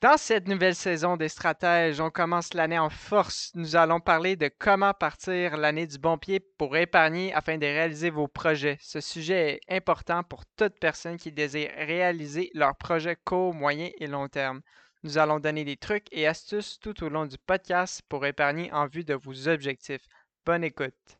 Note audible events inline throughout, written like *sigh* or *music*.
Dans cette nouvelle saison des stratèges, on commence l'année en force. Nous allons parler de comment partir l'année du bon pied pour épargner afin de réaliser vos projets. Ce sujet est important pour toute personne qui désire réaliser leurs projets court, moyen et long terme. Nous allons donner des trucs et astuces tout au long du podcast pour épargner en vue de vos objectifs. Bonne écoute.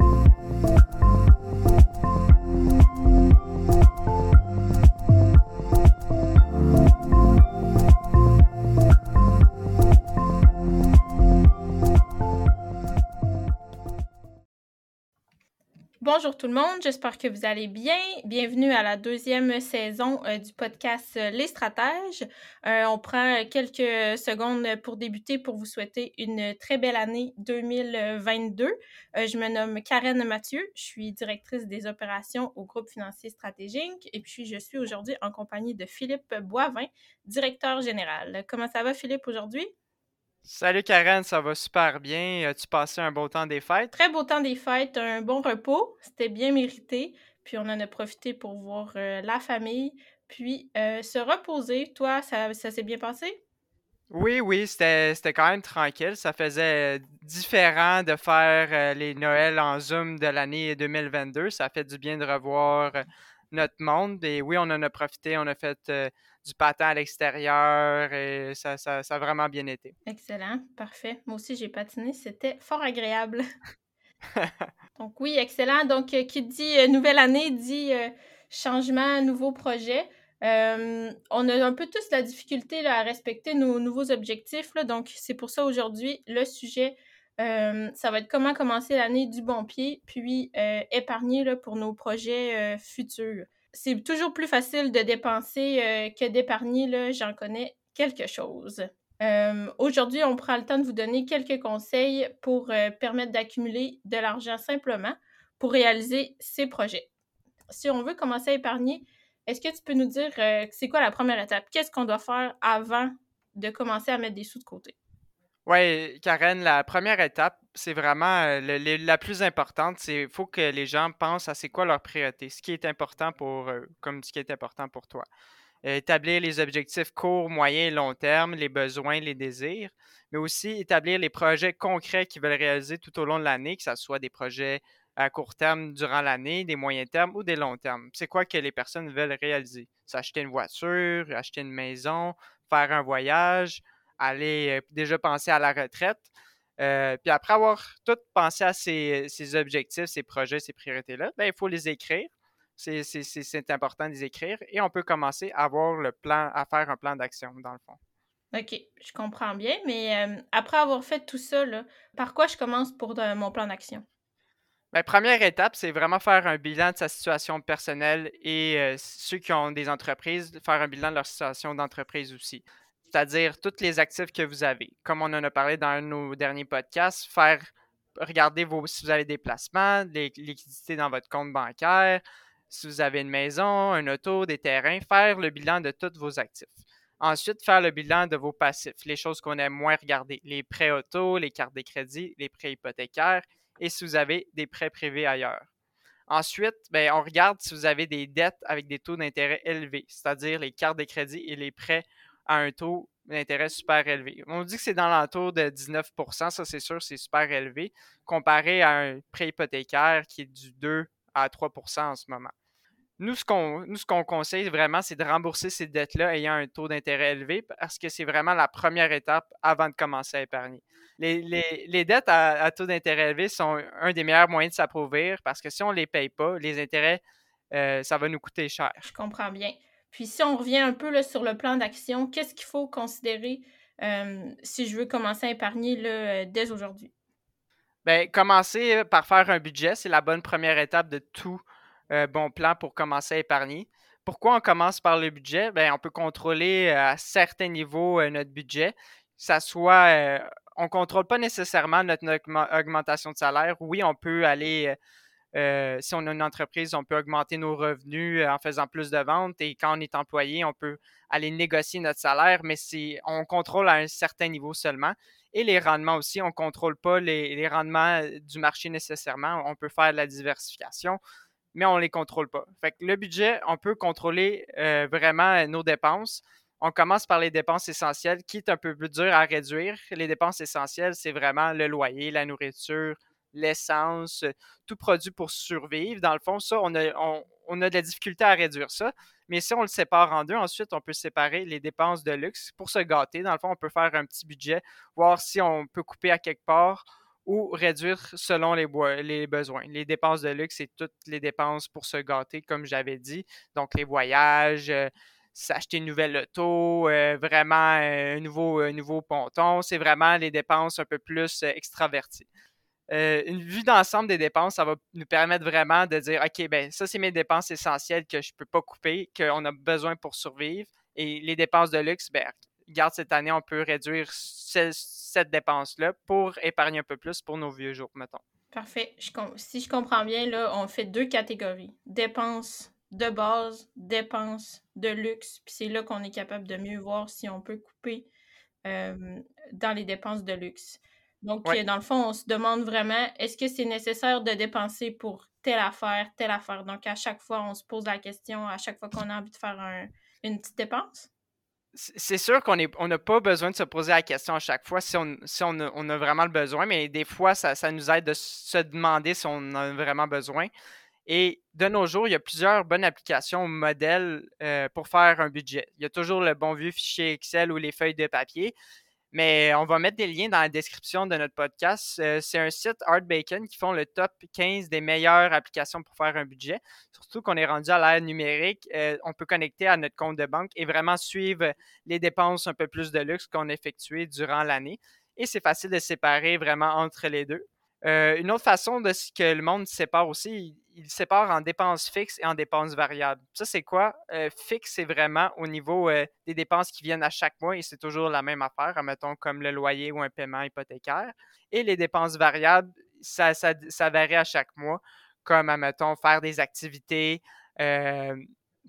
Bonjour tout le monde, j'espère que vous allez bien. Bienvenue à la deuxième saison euh, du podcast euh, Les Stratèges. Euh, on prend quelques secondes pour débuter pour vous souhaiter une très belle année 2022. je me nomme Karen Mathieu, je suis directrice des opérations au groupe financier stratégique et puis je suis aujourd'hui en compagnie de Philippe Boivin, directeur général. Comment ça va Philippe aujourd'hui? Salut Karen, ça va super bien. As-tu passé un beau temps des fêtes? Très beau temps des fêtes, un bon repos. C'était bien mérité. Puis on en a profité pour voir euh, la famille, puis euh, se reposer. Toi, ça, s'est bien passé? Oui, oui, c'était quand même tranquille. Ça faisait différent de faire euh, les Noëls en Zoom de l'année 2022. Ça fait du bien de revoir notre monde. Et oui, on en a profité. On a fait du patin à l'extérieur et ça, ça, a vraiment bien été. Excellent, parfait. Moi aussi, j'ai patiné, c'était fort agréable. *laughs* Donc oui, excellent. Donc, euh, qui dit euh, nouvelle année dit euh, changement, nouveau projet. on a un peu tous la difficulté à respecter nos nouveaux objectifs. donc, c'est pour ça aujourd'hui, le sujet, ça va être comment commencer l'année du bon pied, puis épargner là, pour nos projets futurs c'est toujours plus facile de dépenser euh, que d'épargner, j'en connais quelque chose. Euh, aujourd'hui, on prend le temps de vous donner quelques conseils pour euh, permettre d'accumuler de l'argent simplement pour réaliser ces projets. Si on veut commencer à épargner, est-ce que tu peux nous dire c'est quoi la première étape? Qu'est-ce qu'on doit faire avant de commencer à mettre des sous de côté? Oui, Karen, la première étape, c'est vraiment euh, la plus importante. C'est faut que les gens pensent à c'est quoi leur priorité, ce qui est important pour eux, comme ce qui est important pour toi. établir les objectifs court, moyen et long terme, les besoins, les désirs, mais aussi établir les projets concrets qu'ils veulent réaliser tout au long de l'année, que ce soit des projets à court terme durant l'année, des moyens termes ou des longs termes. C'est quoi que les personnes veulent réaliser? S'acheter une voiture, acheter une maison, faire un voyage, aller euh, déjà penser à la retraite. Euh, puis après avoir tout pensé à ces, objectifs, ces projets, ces priorités-là, ben, il faut les écrire. C'est important de les écrire et on peut commencer à avoir le plan, à faire un plan d'action dans le fond. OK, je comprends bien, mais euh, après avoir fait tout ça, par quoi je commence pour mon plan d'action? La ben, première étape, c'est vraiment faire un bilan de sa situation personnelle et ceux qui ont des entreprises, faire un bilan de leur situation d'entreprise aussi c'est-à-dire tous les actifs que vous avez. Comme on en a parlé dans nos derniers podcasts, faire regarder vos, si vous avez des placements, des liquidités dans votre compte bancaire, si vous avez une maison, un auto, des terrains, faire le bilan de tous vos actifs. Ensuite, faire le bilan de vos passifs, les choses qu'on aime moins regarder, les prêts auto, les cartes de crédit, les prêts hypothécaires et si vous avez des prêts privés ailleurs. Ensuite, ben, on regarde si vous avez des dettes avec des taux d'intérêt élevés, c'est-à-dire les cartes de crédit et les prêts à un taux d'intérêt super élevé. On dit que c'est dans l'entour de 19% ça c'est sûr, c'est super élevé, comparé à un prêt hypothécaire qui est du 2 à 3% en ce moment. Nous, ce qu'on conseille vraiment, c'est de rembourser ces dettes-là ayant un taux d'intérêt élevé parce que c'est vraiment la première étape avant de commencer à épargner. Les, dettes à, taux d'intérêt élevé sont un des meilleurs moyens de s'appauvrir parce que si on ne les paye pas, les intérêts, euh, ça va nous coûter cher. Je comprends bien. Puis si on revient un peu là, sur le plan d'action, qu'est-ce qu'il faut considérer euh, si je veux commencer à épargner euh, dès aujourd'hui? Bien, commencer euh, par faire un budget, c'est la bonne première étape de tout bon plan pour commencer à épargner. Pourquoi on commence par le budget? Bien, on peut contrôler à certains niveaux notre budget. Ça soit, on ne contrôle pas nécessairement notre, augmentation de salaire. Oui, on peut aller si on a une entreprise, on peut augmenter nos revenus en faisant plus de ventes et quand on est employé, on peut aller négocier notre salaire, mais on contrôle à un certain niveau seulement. Et les rendements aussi, on ne contrôle pas les, rendements du marché nécessairement. On peut faire de la diversification, mais on ne les contrôle pas. Fait le budget, on peut contrôler vraiment nos dépenses. On commence par les dépenses essentielles, qui est un peu plus dur à réduire. Les dépenses essentielles, c'est vraiment le loyer, la nourriture, l'essence, tout produit pour survivre. Dans le fond, ça, on a, on, a de la difficulté à réduire ça. Mais si on le sépare en deux, ensuite, on peut séparer les dépenses de luxe pour se gâter. Dans le fond, on peut faire un petit budget, voir si on peut couper à quelque part ou réduire selon les, besoins. Les dépenses de luxe, c'est toutes les dépenses pour se gâter, comme j'avais dit. Donc, les voyages, euh, s'acheter une nouvelle auto, euh, vraiment euh, un nouveau ponton. C'est vraiment les dépenses un peu plus extraverties. Euh, une vue d'ensemble des dépenses, ça va nous permettre vraiment de dire, OK, ben ça, c'est mes dépenses essentielles que je ne peux pas couper, qu'on a besoin pour survivre. Et les dépenses de luxe, ben, regarde, cette année, on peut réduire cette dépense-là pour épargner un peu plus pour nos vieux jours, mettons. Parfait. si je comprends bien, là, on fait deux catégories. Dépenses de base, dépenses de luxe. Puis c'est là qu'on est capable de mieux voir si on peut couper euh, dans les dépenses de luxe. Donc, euh, dans le fond, on se demande vraiment, est-ce que c'est nécessaire de dépenser pour telle affaire, telle affaire? Donc, à chaque fois, on se pose la question, à chaque fois qu'on a envie de faire une petite dépense? C'est sûr qu'on n'a pas besoin de se poser la question à chaque fois si on, a, vraiment le besoin, mais des fois, ça, nous aide de se demander si on a vraiment besoin. Et de nos jours, il y a plusieurs bonnes applications modèles euh, pour faire un budget. Il y a toujours le bon vieux fichier Excel ou les feuilles de papier. Mais on va mettre des liens dans la description de notre podcast. Euh, c'est un site Art Bacon qui font le top 15 des meilleures applications pour faire un budget. Surtout qu'on est rendu à l'ère numérique, euh, on peut connecter à notre compte de banque et vraiment suivre les dépenses un peu plus de luxe qu'on a effectuées durant l'année. Et c'est facile de séparer vraiment entre les deux. Euh, une autre façon de ce que le monde sépare aussi, il, sépare en dépenses fixes et en dépenses variables. Ça, c'est quoi? Euh, fixe, c'est vraiment au niveau euh, des dépenses qui viennent à chaque mois et c'est toujours la même affaire, admettons comme le loyer ou un paiement hypothécaire. Et les dépenses variables, ça, varie à chaque mois, comme, admettons, faire des activités,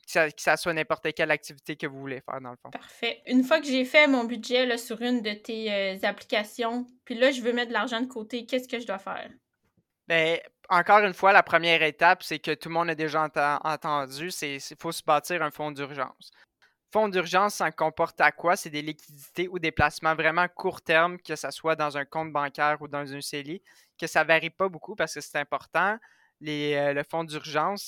que ça, soit n'importe quelle activité que vous voulez faire, dans le fond. Parfait. Une fois que j'ai fait mon budget sur une de tes euh, applications, puis là, je veux mettre de l'argent de côté, qu'est-ce que je dois faire? Bien, encore une fois, la première étape, c'est que tout le monde a déjà entendu, c'est qu'il faut se bâtir un fonds d'urgence. Fonds d'urgence, ça comporte à quoi? C'est des liquidités ou des placements vraiment court terme, que ce soit dans un compte bancaire ou dans un CELI, que ça ne varie pas beaucoup parce que c'est important. Euh, le fonds d'urgence,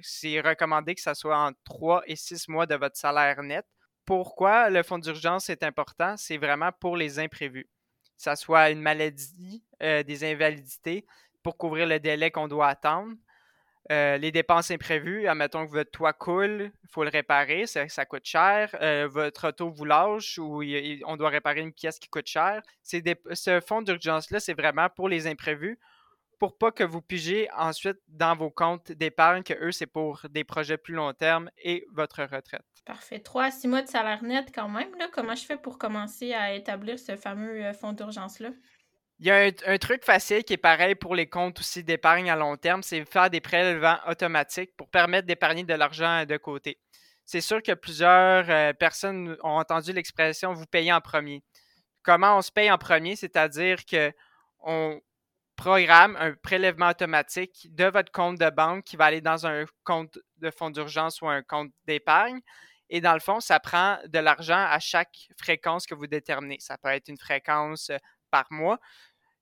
c'est recommandé que ça soit entre 3 et 6 mois de votre salaire net. Pourquoi le fonds d'urgence est important? C'est vraiment pour les imprévus. Que ça soit une maladie, euh, des invalidités, pour couvrir le délai qu'on doit attendre. Euh, les dépenses imprévues, admettons que votre toit coule, il faut le réparer, ça, ça coûte cher. votre auto vous lâche ou on doit réparer une pièce qui coûte cher. ce fonds d'urgence-là, c'est vraiment pour les imprévus pour pas que vous pigez ensuite dans vos comptes d'épargne, que eux, c'est pour des projets plus long terme et votre retraite. Parfait. Trois à six mois de salaire net quand même. Là. Comment je fais pour commencer à établir ce fameux euh, fonds d'urgence-là? Il y a un, truc facile qui est pareil pour les comptes aussi d'épargne à long terme, c'est faire des prélèvements automatiques pour permettre d'épargner de l'argent de côté. C'est sûr que plusieurs euh, personnes ont entendu l'expression vous payez en premier. Comment on se paye en premier? C'est-à-dire que on, programme un prélèvement automatique de votre compte de banque qui va aller dans un compte de fonds d'urgence ou un compte d'épargne. Et dans le fond, ça prend de l'argent à chaque fréquence que vous déterminez. Ça peut être une fréquence euh, par mois.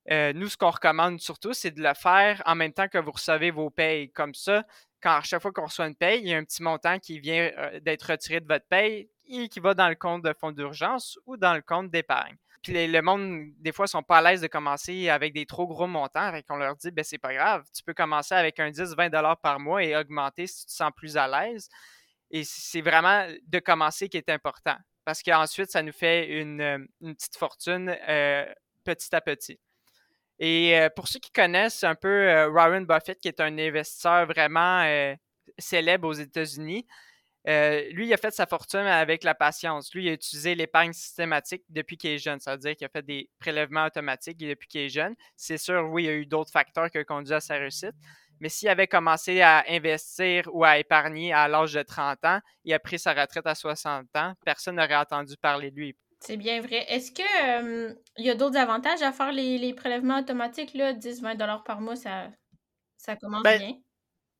Euh, nous, ce qu'on recommande surtout, c'est de le faire en même temps que vous recevez vos payes. Comme ça, quand à chaque fois qu'on reçoit une paye, il y a un petit montant qui vient euh, d'être retiré de votre paye et qui va dans le compte de fonds d'urgence ou dans le compte d'épargne. Puis le monde, des fois, sont pas à l'aise de commencer avec des trop gros montants. Et qu'on leur dit, ben c'est pas grave, tu peux commencer avec un 10-20 par mois et augmenter si tu te sens plus à l'aise. Et c'est vraiment de commencer qui est important. Parce qu'ensuite, ça nous fait une, petite fortune euh, petit à petit. Et euh, pour ceux qui connaissent un peu Warren Buffett, qui est un investisseur vraiment célèbre aux États-Unis, Euh, lui, il a fait sa fortune avec la patience. Lui, il a utilisé l'épargne systématique depuis qu'il est jeune. Ça veut dire qu'il a fait des prélèvements automatiques depuis qu'il est jeune. C'est sûr, oui, il y a eu d'autres facteurs qui ont conduit à sa réussite. Mais s'il avait commencé à investir ou à épargner à l'âge de 30 ans et a pris sa retraite à 60 ans, personne n'aurait entendu parler de lui. C'est bien vrai. Est-ce que il y a d'autres avantages à faire les, prélèvements automatiques, 10-20 par mois, ça, ça commence ben, bien?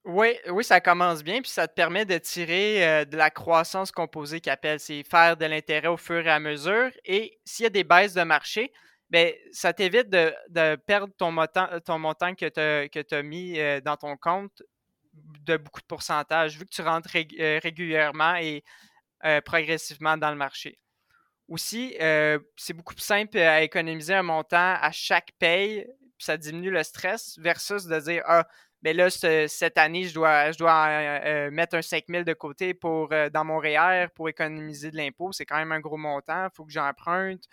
Oui, oui, ça commence bien, puis ça te permet de tirer euh, de la croissance composée qui appelle, c'est faire de l'intérêt au fur et à mesure. Et s'il y a des baisses de marché, ben, ça t'évite de, perdre ton montant, ton montant que tu as, mis euh, dans ton compte de beaucoup de pourcentage, vu que tu rentres euh, régulièrement et progressivement dans le marché. Aussi, c'est beaucoup plus simple à économiser un montant à chaque paye, puis ça diminue le stress, versus de dire Ah, mais ben là, cette année, je dois, je dois euh, euh, mettre un 5000 de côté pour, euh, dans mon REER pour économiser de l'impôt. C'est quand même un gros montant. Il faut que j'emprunte.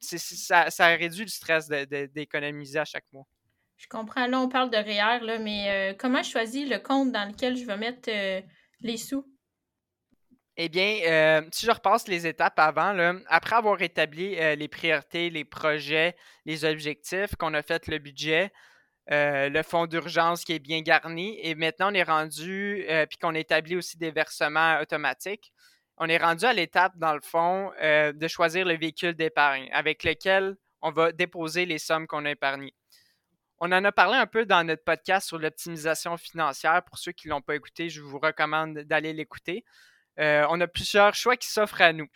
ça, réduit le stress d'économiser à chaque mois. Je comprends. Là, on parle de REER, là, mais comment je choisis le compte dans lequel je vais mettre les sous? Eh bien, si je repasse les étapes avant, après avoir établi les priorités, les projets, les objectifs, qu'on a fait le budget, euh, le fonds d'urgence qui est bien garni. Et maintenant, on est rendu, euh, puis qu'on établit aussi des versements automatiques. On est rendu à l'étape, dans le fond, euh, de choisir le véhicule d'épargne avec lequel on va déposer les sommes qu'on a épargnées. On en a parlé un peu dans notre podcast sur l'optimisation financière. Pour ceux qui ne l'ont pas écouté, je vous recommande d'aller l'écouter. On a plusieurs choix qui s'offrent à nous.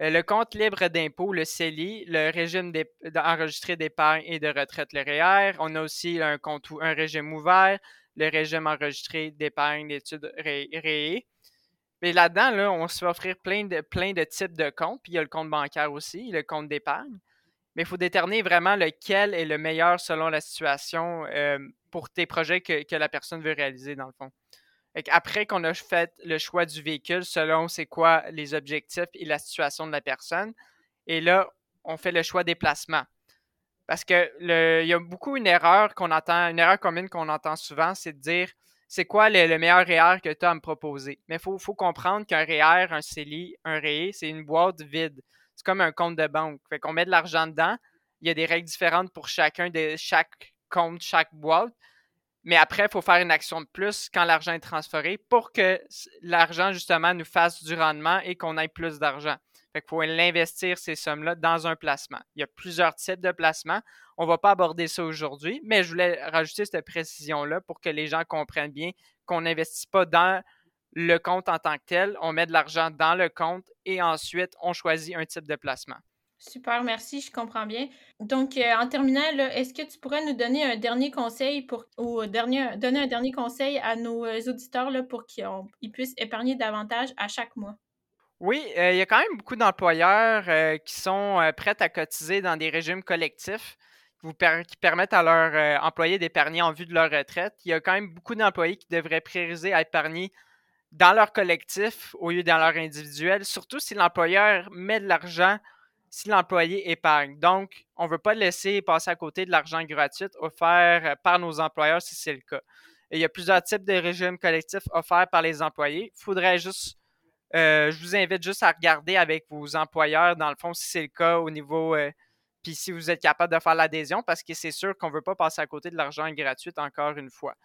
Euh, le compte libre d'impôt, le CELI, le régime enregistré d'épargne et de retraite, le REER. On a aussi un, compte, un régime ouvert, le régime enregistré d'épargne d'études REE. Mais là-dedans, là, on se fait offrir plein de, plein de types de comptes. Puis il y a le compte bancaire aussi, le compte d'épargne. Mais il faut déterminer vraiment lequel est le meilleur selon la situation euh, pour tes projets que la personne veut réaliser, dans le fond. Après qu'on a fait le choix du véhicule selon c'est quoi les objectifs et la situation de la personne, et là, on fait le choix des placements. Parce que il y a beaucoup une erreur qu'on entend, une erreur commune qu'on entend souvent, c'est de dire c'est quoi le, meilleur REER que tu as à me proposer? Mais il faut, comprendre qu'un REER, un CELI, un REE, c'est une boîte vide. C'est comme un compte de banque. Fait qu'on met de l'argent dedans. Il y a des règles différentes pour chacun de chaque compte, chaque boîte. Mais après, il faut faire une action de plus quand l'argent est transféré pour que l'argent, justement, nous fasse du rendement et qu'on ait plus d'argent. Fait qu'il faut l'investir, ces sommes-là, dans un placement. Il y a plusieurs types de placements. On ne va pas aborder ça aujourd'hui, mais je voulais rajouter cette précision-là pour que les gens comprennent bien qu'on n'investit pas dans le compte en tant que tel. On met de l'argent dans le compte et ensuite, on choisit un type de placement. Super, merci, je comprends bien. Donc, euh, en terminant, est-ce que tu pourrais nous donner un dernier conseil pour, ou dernier, donner un dernier conseil à nos euh, auditeurs là, pour qu'ils puissent épargner davantage à chaque mois? Oui, euh, il y a quand même beaucoup d'employeurs qui sont prêts à cotiser dans des régimes collectifs qui permettent à leurs employés d'épargner en vue de leur retraite. Il y a quand même beaucoup d'employés qui devraient prioriser à épargner dans leur collectif au lieu dans leur individuel, surtout si l'employeur met de l'argent si l'employé épargne. Donc, on ne veut pas laisser passer à côté de l'argent gratuit offert euh, par nos employeurs si c'est le cas. il y a plusieurs types de régimes collectifs offerts par les employés. Faudrait juste, euh, je vous invite juste à regarder avec vos employeurs, dans le fond, si c'est le cas au niveau, euh, puis si vous êtes capable de faire l'adhésion, parce que c'est sûr qu'on ne veut pas passer à côté de l'argent gratuit encore une fois.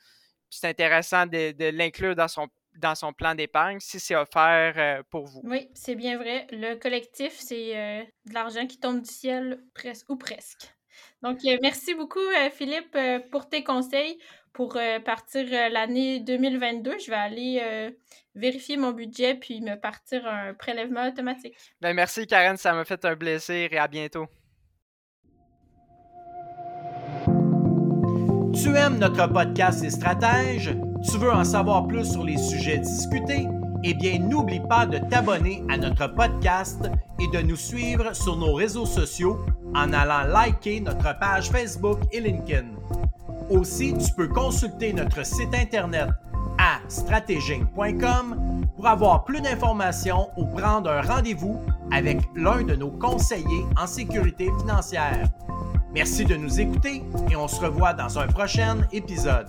C'est intéressant de l'inclure dans son dans son plan d'épargne si c'est offert euh, pour vous? Oui, c'est bien vrai. Le collectif, c'est euh, de l'argent qui tombe du ciel presque ou presque. Donc, euh, merci beaucoup, Philippe, pour tes conseils pour partir l'année 2022. Je vais aller vérifier mon budget puis me partir un prélèvement automatique. Ben, merci, Karen. Ça m'a fait un plaisir et à bientôt. Tu aimes notre podcast Les Stratèges? Tu veux en savoir plus sur les sujets discutés? Eh bien, n'oublie pas de t'abonner à notre podcast et de nous suivre sur nos réseaux sociaux en allant liker notre page Facebook et LinkedIn. Aussi, tu peux consulter notre site internet à stratéging.com pour avoir plus d'informations ou prendre un rendez-vous avec l'un de nos conseillers en sécurité financière. Merci de nous écouter et on se revoit dans un prochain épisode.